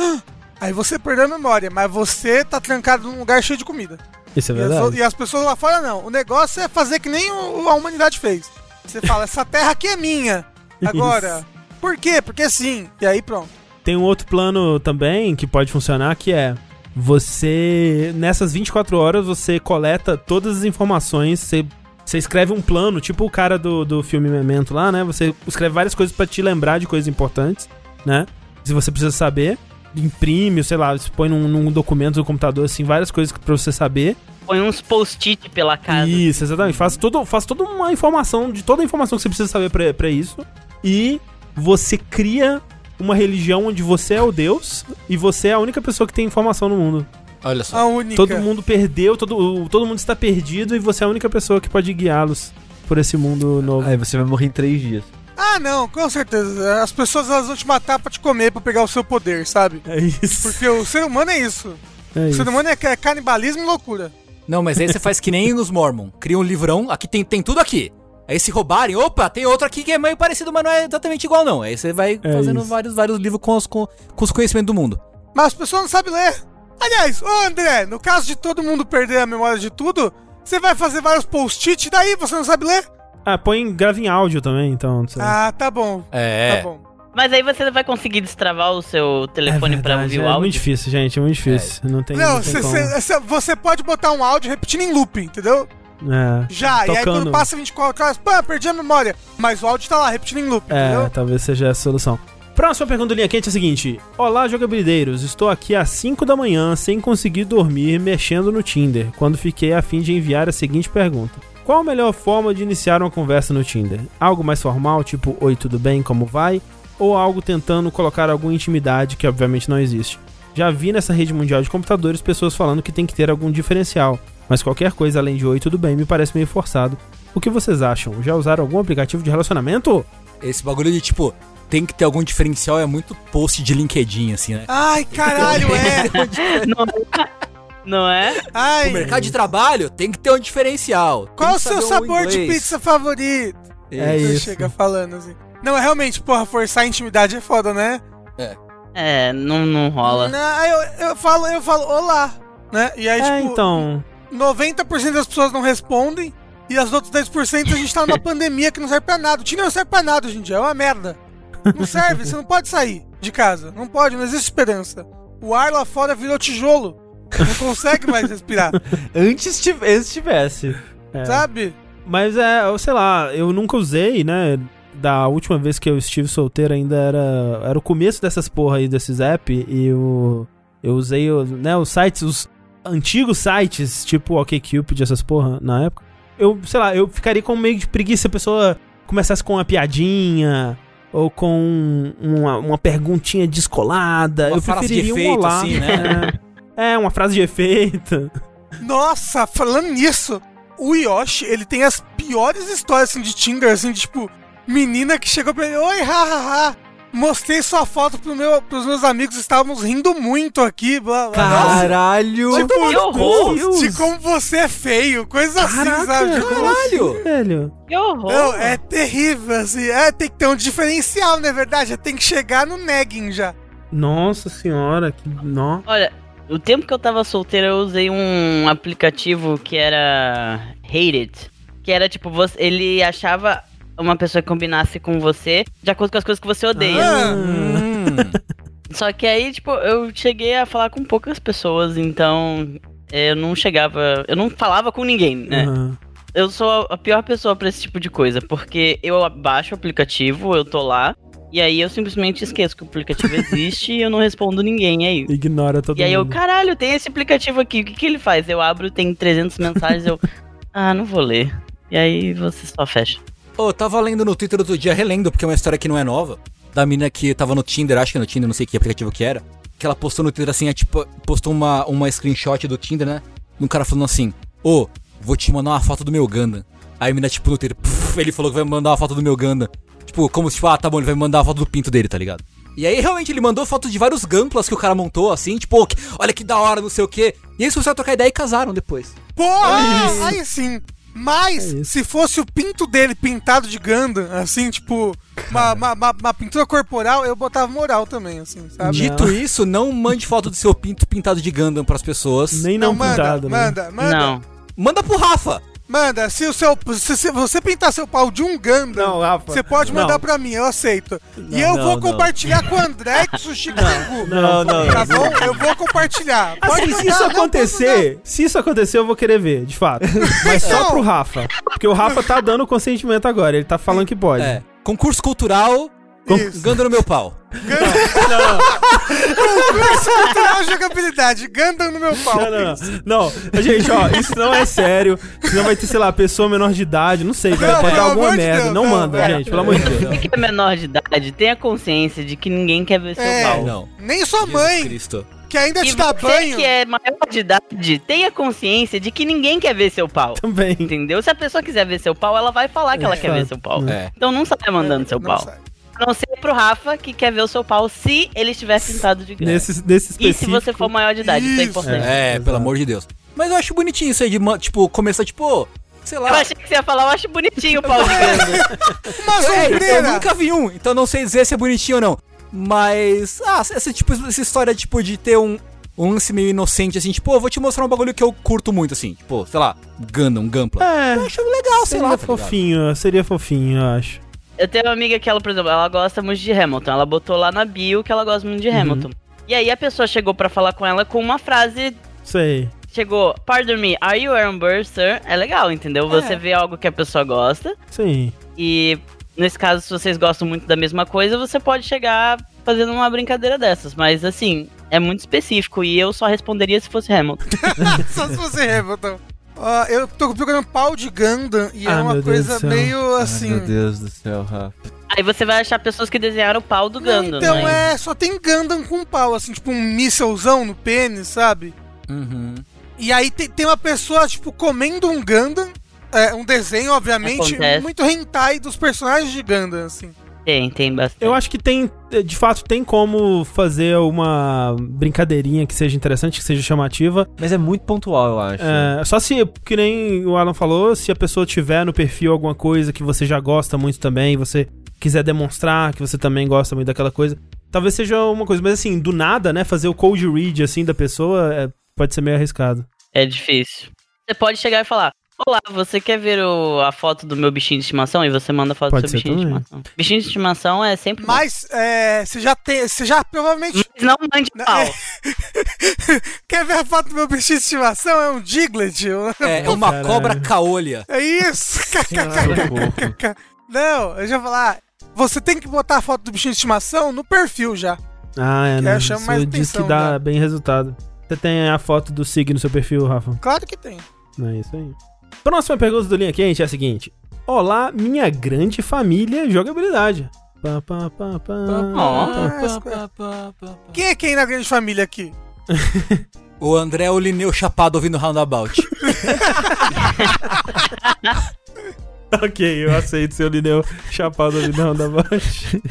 Aí você perdeu a memória, mas você tá trancado num lugar cheio de comida. Isso é E as, verdade. e as pessoas lá fora não. O negócio é fazer que nem o- a humanidade fez. Você fala, essa terra aqui é minha. Agora, por quê? Porque sim. E aí pronto. Tem um outro plano também que pode funcionar que é você nessas 24 horas você coleta todas as informações, você, você escreve um plano, tipo o cara do, do filme Memento lá, né? Você escreve várias coisas pra te lembrar de coisas importantes, né? Se você precisa saber, imprime, sei lá, você põe num, num documento do computador assim, várias coisas pra você saber. Põe uns post-it pela casa. Isso, exatamente. Faz, todo, faz toda uma informação, de toda a informação que você precisa saber pra, pra isso. E você cria uma religião onde você é o Deus e você é a única pessoa que tem informação no mundo. Olha só. A única. Todo mundo perdeu, todo, o- todo mundo está perdido e você é a única pessoa que pode guiá-los por esse mundo novo. Aí você vai morrer em três dias. Ah, não, com certeza. As pessoas elas vão te matar pra te comer, pra pegar o seu poder, sabe? É isso. Porque o ser humano é isso. É O isso. ser humano é ca- canibalismo e loucura. Não, mas aí você faz que nem nos Mormon. Cria um livrão, aqui tem, tem tudo aqui. Aí se roubarem, opa, tem outro aqui que é meio parecido, mas não é exatamente igual não. Aí você vai É fazendo isso. vários, vários livros com os, com, com os conhecimentos do mundo. Mas as pessoas não sabem ler. Aliás, ô André, no caso de todo mundo perder a memória de tudo, você vai fazer vários post-it, daí você não sabe ler? Ah, põe grave em áudio também, então. não sei. Ah, tá bom. É. Tá bom. Mas aí você vai conseguir destravar o seu telefone pra verdade, ouvir o é áudio. muito difícil, gente, é muito difícil. Não tem, Não, não tem cê- como. cê- cê- você pode botar um áudio repetindo em loop, entendeu? É. Já, e aí Tocando. quando passa 24 horas, pá, perdi a memória. Mas o áudio tá lá, repetindo em loop, É, entendeu? talvez seja essa a solução. Próxima pergunta do Linha Quente é a seguinte: Olá, jogabilideiros. Estou aqui às 5 da manhã sem conseguir dormir mexendo no Tinder, quando fiquei a fim de enviar a seguinte pergunta: Qual a melhor forma de iniciar uma conversa no Tinder? Algo mais formal, tipo Oi, tudo bem? Como vai? Ou algo tentando colocar alguma intimidade que obviamente não existe? Já vi nessa rede mundial de computadores pessoas falando que tem que ter algum diferencial, mas qualquer coisa além de Oi, tudo bem me parece meio forçado. O que vocês acham? Já usaram algum aplicativo de relacionamento? Esse bagulho de tipo, tem que ter algum diferencial é muito post de LinkedIn, assim, né? Ai, caralho, é. Não, não é? Ai, O mercado de trabalho tem que ter um diferencial. Qual o seu um sabor de pizza favorito? É Você isso. chega falando assim. Não, é realmente, porra, forçar a intimidade é foda, né? É, não, não rola. Não, eu, eu falo, eu falo, olá, né? E aí, É, tipo, então. 90% das pessoas não respondem e as outras 10% a gente tá numa pandemia que não serve pra nada. O Tinder não serve pra nada hoje em dia, é uma merda. Não serve, você não pode sair de casa. Não pode, não existe esperança. O ar lá fora virou tijolo. Não consegue mais respirar, Antes, tiv- antes tivesse. É. sabe? Mas é, sei lá, eu nunca usei, né? Da última vez que eu estive solteiro ainda era, era o começo dessas porra aí, desses app, e eu, eu usei o- né, os sites, os antigos sites, tipo OkCupid, essas porra, na época. Eu, sei lá, eu ficaria com meio de preguiça se a pessoa começasse com uma piadinha, ou com uma, uma perguntinha descolada. Uma eu frase de preferiria um efeito, olá. assim, né? É, é, uma frase de efeito. Nossa, falando nisso, o Yoshi, ele tem as piores histórias assim, de Tinder, assim, de tipo, menina que chegou pra ele, oi, hahaha. Mostrei sua foto pro meu, pros meus amigos, estávamos rindo muito aqui, blá blá. Nossa, Caralho! tipo, que horror! de como você é feio, coisa assim, sabe? Tipo, Caralho! Velho. Que horror! Não, é terrível, assim. É, tem que ter um diferencial, não é verdade? Tem que chegar no negging já. Nossa senhora, que. Nó. Olha, o tempo que eu tava solteiro, eu usei um aplicativo que era Hated. Que era tipo, você, ele achava uma pessoa que combinasse com você de acordo com as coisas que você odeia. Ah, Hum. Só que aí, tipo, eu cheguei a falar com poucas pessoas, então eu não chegava. Eu não falava com ninguém, né? Aham. Eu sou a pior pessoa pra esse tipo de coisa, porque eu baixo o aplicativo, eu tô lá, e aí eu simplesmente esqueço que o aplicativo existe e eu não respondo ninguém aí. Ignora todo E aí eu, mundo. caralho, tem esse aplicativo aqui, o que, que ele faz? Eu abro, tem 300 mensagens, eu, ah, não vou ler. E aí você só fecha. Ô, eu tava lendo no Twitter outro dia, relendo, porque é uma história que não é nova. Da mina que tava no Tinder, acho que no Tinder, não sei que aplicativo que era. Que ela postou no Twitter assim, é tipo, postou uma, uma screenshot do Tinder, né? Um cara falando assim, ô, vou te mandar uma foto do meu Ganda. Aí a mina, tipo, no Twitter, ele falou que vai me mandar uma foto do meu Ganda. Tipo, como se, tipo, ah, tá bom, ele vai me mandar uma foto do pinto dele, tá ligado? E aí, realmente, ele mandou foto de vários gamplas que o cara montou, assim, tipo, "Ô, que- olha que da hora, não sei o quê. E eles começaram a trocar ideia e casaram depois. Porra! Aí sim. Mas, É se fosse o pinto dele pintado de Gundam, assim, tipo, uma, uma, uma- uma pintura corporal, eu botava moral também, assim, sabe? Dito isso, não mande foto do seu pinto pintado de Gundam pras pessoas. Nem não, manda, pintado, né? manda, manda, Não. Manda pro Rafa! Manda. Se, o seu, se, se você pintar seu pau de um Gundam, Não, Rafa. você pode mandar Não. pra mim, eu aceito. e Não, eu não, vou não. compartilhar com o André e com o Chico Tengu. Não, não. Tá bom? Eu vou compartilhar. Pode Assim, se isso acontecer, se isso acontecer, eu vou querer ver, de fato. Mas só pro Rafa. Porque o Rafa tá dando consentimento agora, ele tá falando que pode. É. Concurso cultural. Isso. Gundam no meu pau. Cultural jogabilidade. Gundam no meu pau. Não, não, não. Não, gente, ó, isso não é sério. Senão vai ter, sei lá, pessoa menor de idade, não sei, vai Não, vai dar alguma merda. Deus, não, não, manda, é, gente, pelo amor de Deus. Você que é menor de idade, tenha consciência de que ninguém quer ver seu É, pau. Não. Nem sua mãe, Cristo. que ainda E te dá você banho. que é maior de idade, tenha consciência de que ninguém quer ver seu pau. Também. Entendeu? Se a pessoa quiser ver seu pau, ela vai falar que ela quer ver seu pau. É. Então não saia mandando seu Não pau. sai. Não ser pro Rafa, que quer ver o seu pau se ele estiver pintado de grande. Nesse, nesse E se específico. você for maior de idade, isso é Isso. importante. É, Exato. pelo amor de Deus. Mas eu acho bonitinho isso aí de, tipo, começar, tipo, sei lá. Eu achei que você ia falar, eu acho bonitinho o pau de grande. Uma É, eu nunca vi um, então não sei dizer se é bonitinho ou não. Mas, ah, essa, tipo, essa história, tipo, de ter um, um lance meio inocente, assim, tipo, eu vou te mostrar um bagulho que eu curto muito, assim, tipo, sei lá, Gundam, Gunpla. É, Eu acho legal, sei seria lá. tá ligado? fofinho, seria fofinho, eu acho. Eu tenho uma amiga que ela, por exemplo, ela gosta muito de Hamilton. Ela botou lá na bio que ela gosta muito de Uhum. Hamilton. E aí a pessoa chegou pra falar com ela com uma frase. Sei. Chegou, pardon me, are you Aaron Burr, sir? É legal, entendeu? Você É. vê algo que a pessoa gosta. Sim. E nesse caso, se vocês gostam muito da mesma coisa, você pode chegar fazendo uma brincadeira dessas. Mas assim, é muito específico. E eu só responderia se fosse Hamilton. Só se você Hamilton. Ó, eu tô procurando pau de Gundam e é Ah, uma meu Deus coisa meio Ai, assim. meu Deus do céu, Rafa. Aí você vai achar pessoas que desenharam o pau do Não, Gundam, então né? é, só tem Gundam com pau, assim, tipo um mísselzão no pênis, sabe? Uhum. E aí tem, tem uma pessoa, tipo, comendo um Gundam, é, um desenho, obviamente, Acontece. muito hentai dos personagens de Gundam, assim. Tem, tem bastante. Eu acho que tem, de fato, tem como fazer uma brincadeirinha que seja interessante, que seja chamativa. Mas é muito pontual, eu acho. É, só se, que nem o Alan falou, se a pessoa tiver no perfil alguma coisa que você já gosta muito também, você quiser demonstrar que você também gosta muito daquela coisa, talvez seja uma coisa. Mas assim, do nada, né, fazer o cold read assim da pessoa é, pode ser meio arriscado. É difícil. Você pode chegar e falar: Olá, você quer ver o- a foto do meu bichinho de estimação? E você manda a foto Pode do seu bichinho de também. estimação. Bichinho de estimação é sempre. Mas é, você já tem. Você já provavelmente. Mas não mande pau. Quer ver a foto do meu bichinho de estimação? É um Diglett. É, é uma Caralho. cobra caolha. É isso! Não, eu já vou falar. Você tem que botar a foto do bichinho de estimação no perfil já. Ah, é, né? chama mais Isso diz que dá né? bem resultado. Você tem a foto do Sig no seu perfil, Rafa? Claro que tem. É isso aí. Próxima pergunta do Linha Quente é a seguinte. Olá, minha grande família jogabilidade. Pá, pá, pá, pá. Quem é quem na grande família aqui? O André é o Lineu chapado ouvindo Roundabout. ok, eu aceito seu Lineu chapado ali na roundabout.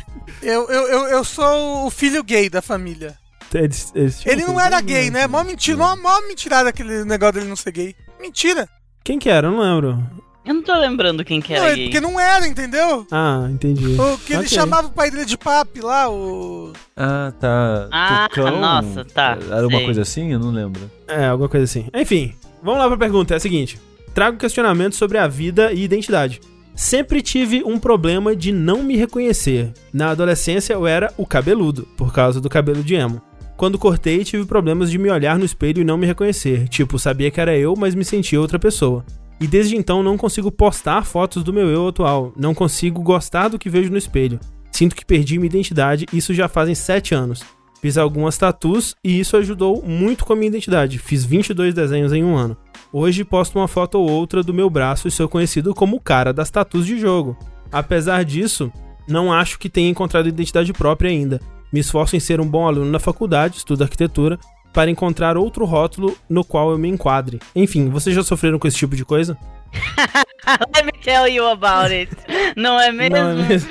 Eu, eu, eu, eu sou o filho gay da família. Eles- eles Ele não filho? era gay, né? Mó mentira, mó, mó mentirada aquele negócio dele não ser gay. Mentira. Quem que era? Eu não lembro. Eu não tô lembrando quem que Não, era é gay. porque não era, entendeu? Ah, entendi. O que ele chamava o pai dele de papi lá, o. Ah, tá. Ah, nossa, tá, Era uma coisa assim? Eu não lembro. É, alguma coisa assim. Enfim, vamos lá pra pergunta. É a seguinte: trago questionamento sobre a vida e identidade. Sempre tive um problema de não me reconhecer. Na adolescência eu era o cabeludo, por causa do cabelo de emo. Quando cortei, tive problemas de me olhar no espelho e não me reconhecer. Tipo, sabia que era eu, mas me sentia outra pessoa. E desde então não consigo postar fotos do meu eu atual. Não consigo gostar do que vejo no espelho. Sinto que perdi minha identidade, isso já fazem 7 anos. Fiz algumas tatuas e isso ajudou muito com a minha identidade. Fiz 22 desenhos em um ano. Hoje posto uma foto ou outra do meu braço e sou conhecido como o cara das tatuas de jogo. Apesar disso, não acho que tenha encontrado identidade própria ainda. Me esforço em ser um bom aluno na faculdade, estudo arquitetura, para encontrar outro rótulo no qual eu me enquadre. Enfim, vocês já sofreram com esse tipo de coisa? Let me tell you about it. Não é mesmo? Não é mesmo?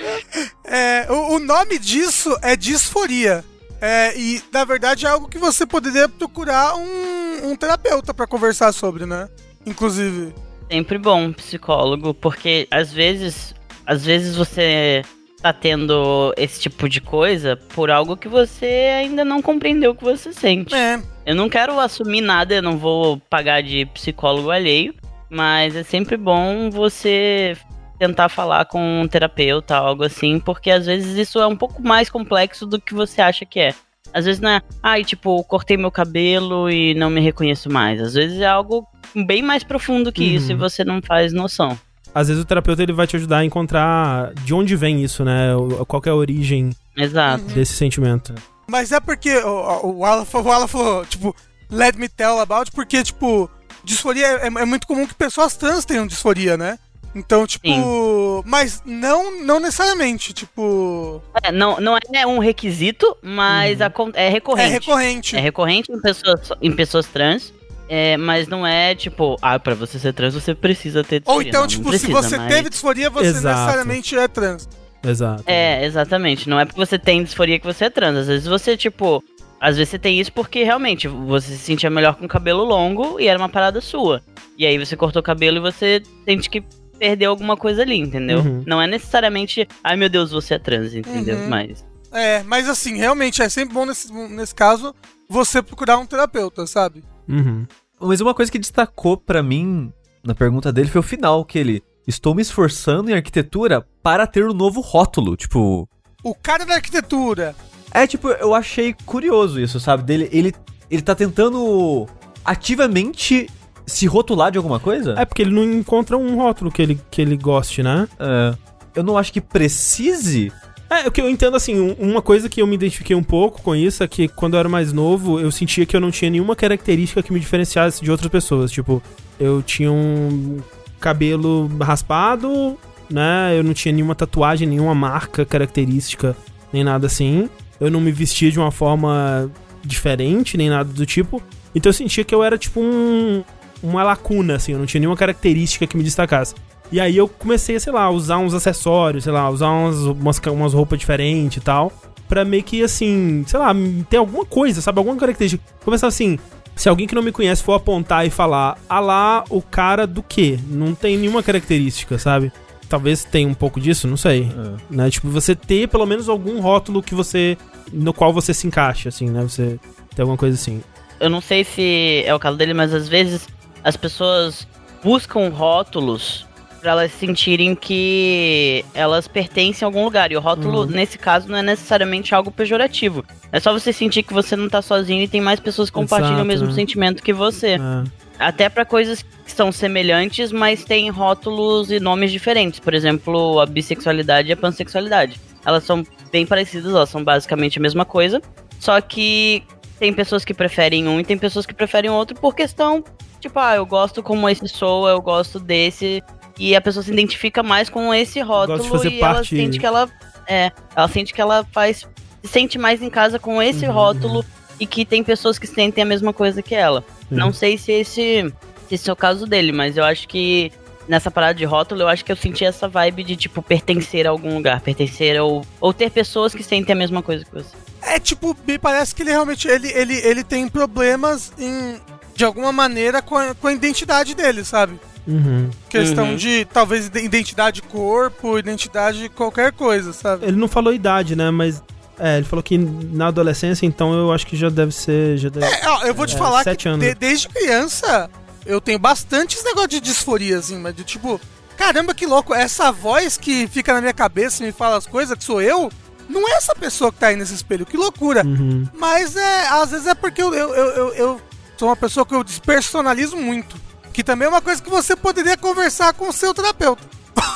É, o, o nome disso é disforia. É, e, na verdade, é algo que você poderia procurar um, um terapeuta pra conversar sobre, né? Inclusive. Sempre bom um psicólogo, porque às vezes, às vezes você tá tendo esse tipo de coisa por algo que você ainda não compreendeu que você sente. É. Eu não quero assumir nada, eu não vou pagar de psicólogo alheio, mas é sempre bom você tentar falar com um terapeuta, algo assim, porque às vezes isso é um pouco mais complexo do que você acha que é. Às vezes não é, ai, tipo, cortei meu cabelo e não me reconheço mais. Às vezes é algo bem mais profundo que Uhum. isso e você não faz noção. Às vezes o terapeuta ele vai te ajudar a encontrar de onde vem isso, né? Qual que é a origem Exato. desse sentimento. Mas é porque o, o, Alan, falou- o Alan falou, tipo, let me tell about, porque, tipo, disforia é, é muito comum que pessoas trans tenham disforia, né? Então, tipo. Sim. Mas não, não necessariamente, tipo. É, não, não é um requisito, mas acon- é recorrente. É recorrente. É recorrente em pessoas, em pessoas trans, é, mas não é tipo, ah, pra você ser trans você precisa ter Ou disforia. então, Não, tipo, não se precisa, você mas- teve disforia, você Exato. necessariamente é trans. Exato. É, exatamente. Não é porque você tem disforia que você é trans. Às vezes você, tipo. Às vezes você tem isso porque realmente você se sentia melhor com o cabelo longo e era uma parada sua. E aí você cortou o cabelo e você sente que perdeu alguma coisa ali, entendeu? Uhum. Não é necessariamente, ai meu Deus, você é trans, entendeu? Uhum. Mas. É, mas assim, realmente é sempre bom nesse, nesse caso você procurar um terapeuta, sabe? Uhum. Mas uma coisa que destacou pra mim na pergunta dele foi o final, que ele... Estou me esforçando em arquitetura para ter um novo rótulo. Tipo... O cara da arquitetura. É, tipo, eu achei curioso isso, sabe? Dele, ele, ele tá tentando ativamente se rotular de alguma coisa? É porque ele não encontra um rótulo que ele, que ele goste, né? É. Eu não acho que precise. É, o que eu entendo assim, um- uma coisa que eu me identifiquei um pouco com isso é que quando eu era mais novo, eu sentia que eu não tinha nenhuma característica que me diferenciasse de outras pessoas. Tipo, eu tinha um cabelo raspado, né? Eu não tinha nenhuma tatuagem, nenhuma marca característica, nem nada assim. Eu não me vestia de uma forma diferente, nem nada do tipo. Então eu sentia que eu era tipo um, uma lacuna, assim, eu não tinha nenhuma característica que me destacasse. E aí eu comecei, sei lá, a usar uns acessórios, sei lá, usar umas, umas, umas roupas diferentes e tal. Pra meio que, assim, sei lá, ter alguma coisa, sabe? Alguma característica. Começar assim, se alguém que não me conhece for apontar e falar, ah lá, o cara do quê? Não tem nenhuma característica, sabe? Talvez tenha um pouco disso, não sei. Né? Tipo, você ter pelo menos algum rótulo que você. no qual você se encaixa, assim, né? Você ter alguma coisa assim. eu não sei se é o caso dele, mas às vezes as pessoas buscam rótulos pra elas sentirem que elas pertencem a algum lugar. E o rótulo, nesse caso, não é necessariamente algo pejorativo. É só você sentir que você não tá sozinho e tem mais pessoas que compartilham Exato, o mesmo né? sentimento que você. É. Até pra coisas que são semelhantes, mas têm rótulos e nomes diferentes. Por exemplo, a bissexualidade e a pansexualidade. Elas são bem parecidas, elas são basicamente a mesma coisa. Só que tem pessoas que preferem um e tem pessoas que preferem outro por questão, tipo, ah, eu gosto como esse soa, eu gosto desse. E a pessoa se identifica mais com esse rótulo de fazer e ela parte- sente que ela É, ela sente que ela faz. Se sente mais em casa com esse Uhum. rótulo e que tem pessoas que sentem a mesma coisa que ela. Sim. Não sei se esse, se esse é o caso dele, mas eu acho que nessa parada de rótulo, eu acho que eu senti essa vibe de, tipo, pertencer a algum lugar, pertencer ou, ou ter pessoas que sentem a mesma coisa que você. É tipo, me parece que ele realmente ele, ele, ele tem problemas em, de alguma maneira com a, com a identidade dele, sabe? Uhum. Questão Uhum. de talvez ide- identidade corpo, identidade de qualquer coisa, sabe? Ele não falou idade, né? Mas. É, ele falou que na adolescência, então eu acho que já deve ser. Já deve... É, ó, eu vou te É, falar sete que anos. de- desde criança eu tenho bastante esse negócio de disforia, assim, mas de tipo, caramba, que louco, essa voz que fica na minha cabeça e me fala as coisas, que sou eu, não é essa pessoa que tá aí nesse espelho, que loucura. Uhum. Mas é, às vezes é porque eu, eu, eu, eu, eu sou uma pessoa que eu despersonalizo muito. Que também é uma coisa que você poderia conversar com o seu terapeuta.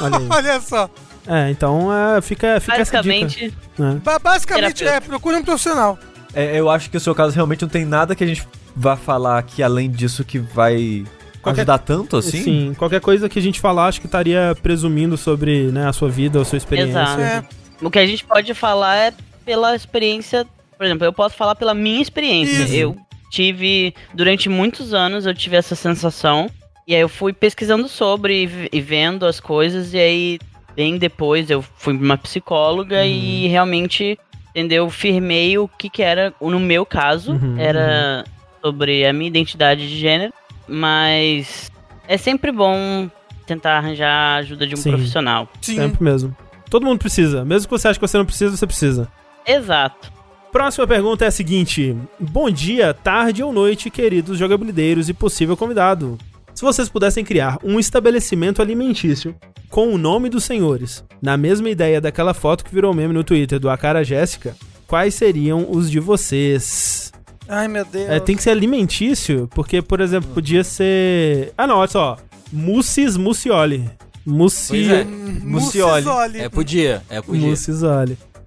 Olha. Olha só. É, então é, fica, fica essa dica. Basicamente, né? Ba- basicamente, Terapeuta. é, procure um profissional. É, eu acho que o seu caso realmente não tem nada que a gente vá falar aqui além disso que vai Qualquer- ajudar tanto assim. Sim, qualquer coisa que a gente falar, acho que estaria presumindo sobre né, a sua vida ou sua experiência. Exato. É. o que a gente pode falar é pela experiência. Por exemplo, eu posso falar pela minha experiência. Isso. Eu tive, durante muitos anos, eu tive essa sensação. E aí eu fui pesquisando sobre e vendo as coisas. E aí, bem depois, eu fui pra uma psicóloga e realmente, entendeu? Firmei o que que era, no meu caso, Uhum, era sobre a minha identidade de gênero. Mas é sempre bom tentar arranjar a ajuda de um Sim. profissional. Sim. Sempre mesmo. Todo mundo precisa. Mesmo que você ache que você não precisa, você precisa. Exato. Próxima pergunta é a seguinte: Bom dia, tarde ou noite, queridos jogabilideiros e possível convidado. Se vocês pudessem criar um estabelecimento alimentício com o nome dos senhores, na mesma ideia daquela foto que virou meme no Twitter do Acara Jéssica, quais seriam os de vocês? Ai, meu Deus. É, tem que ser alimentício, porque, por exemplo, podia ser. Ah, não, olha só. Mussis Mucioli. Mussi... É. Hum, Mucioli. É, podia, é, podia.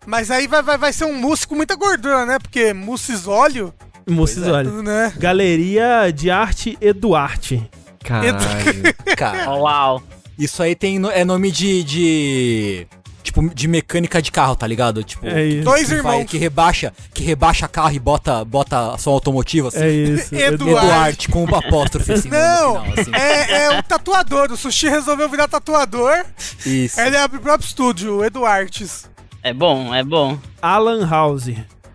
Mas aí vai, vai, vai ser um mousse com muita gordura, né? Porque mousses óleo, Muscisoli. né? Galeria de Arte Eduarte. Caralho. Cara, Uau. isso aí tem, é nome de, de... Tipo, de mecânica de carro, tá ligado? Tipo, É isso. Dois que, irmãos. vai- que rebaixa, que rebaixa carro e bota, bota som automotivo, assim. É isso. Edu- Eduardo, com uma apóstrofe, assim, Não, final, assim. é, é o tatuador. O Sushi resolveu virar tatuador. Isso. Ele abre o próprio estúdio, o Eduartes. É bom, é bom. Alan House.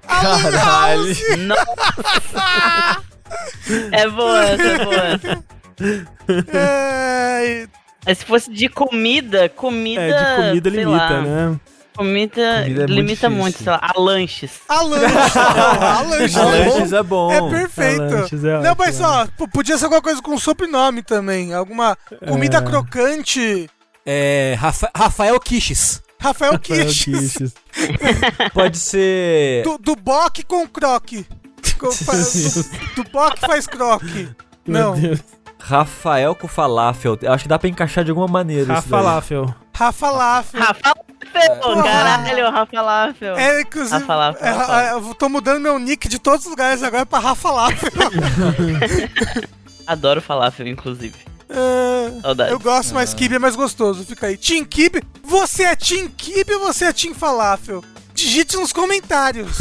Caralho. Nossa. é boa essa, é boa essa. É, Mas se fosse de comida, comida. É, de comida sei limita, lá, né? Comida, Comida é muito limita difícil. muito, sei lá, a lanches. a lanche, porra, a lanche. A é bom. Lanches é bom. É perfeito. A lanches é Não, mas ótimo, ó, p- podia ser alguma coisa com sobrenome também. Alguma comida É. crocante. É, Rafa- Rafael Quiches. Rafael. Quiches. Pode ser. Do, do Bock com croque. Com- fa- do, do Bock faz croque. Meu Não, Deus. Rafael com falafel. Acho que dá pra encaixar de alguma maneira. isso Rafa daí. Falafel. Rafa Lafel. Rafa Lafel, caralho, Rafa Lafel. É, inclusive, Rafa Lafel, é, Rafa é, eu tô mudando meu nick de todos os lugares agora pra Rafa Lafel. Adoro falafel, inclusive. É, Saudades. eu gosto, mas kibe é mais gostoso. Fica aí. Team Kibe, você é Team Kibe ou você é Team Falafel? Digite nos comentários.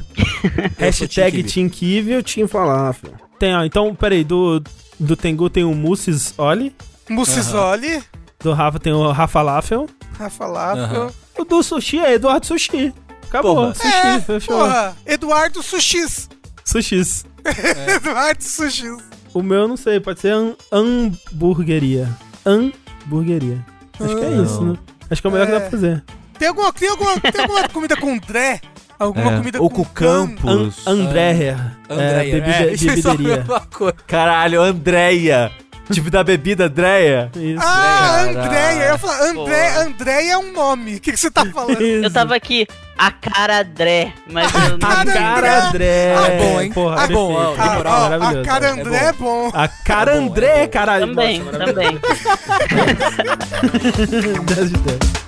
Hashtag Team Kiwi ou Team Falafel. Tem, ó, então, peraí, do, do Tengu tem o Mussis Oli, Mussisoli, do Rafa tem o Rafa Falafel, Rafa Lafel. O do Sushi é Eduardo Sushi. Acabou, Porra. Sushi, É, fechou. porra, Eduardo Sushis. Sushis. Eduardo Sushis. O meu eu não sei, pode ser ham- hamburgueria. Hamburgueria. Acho que é Não. isso, né? Acho que é o melhor que dá pra fazer. Tem alguma, tem alguma, tem alguma comida com Dré? Alguma É, comida ou com com campo. An Os- Andréia. É, Andréia. bebida, isso é só a bebideria. mesma coisa. Caralho, Andréia. Tipo da bebida Andréia. Isso. Ah. Andréia. Eu ia falar, André. Andréia é um nome. O que, que você tá falando? Isso. Eu tava aqui, a cara Dré, mas eu A Cara cara André. Ah, bom, hein? Porra, Ah, bom, ó, Ah, ó, a maravilhoso. cara É André é bom. A cara É André, é bom. caralho. também, Nossa, também. maravilhoso. 10 de 10.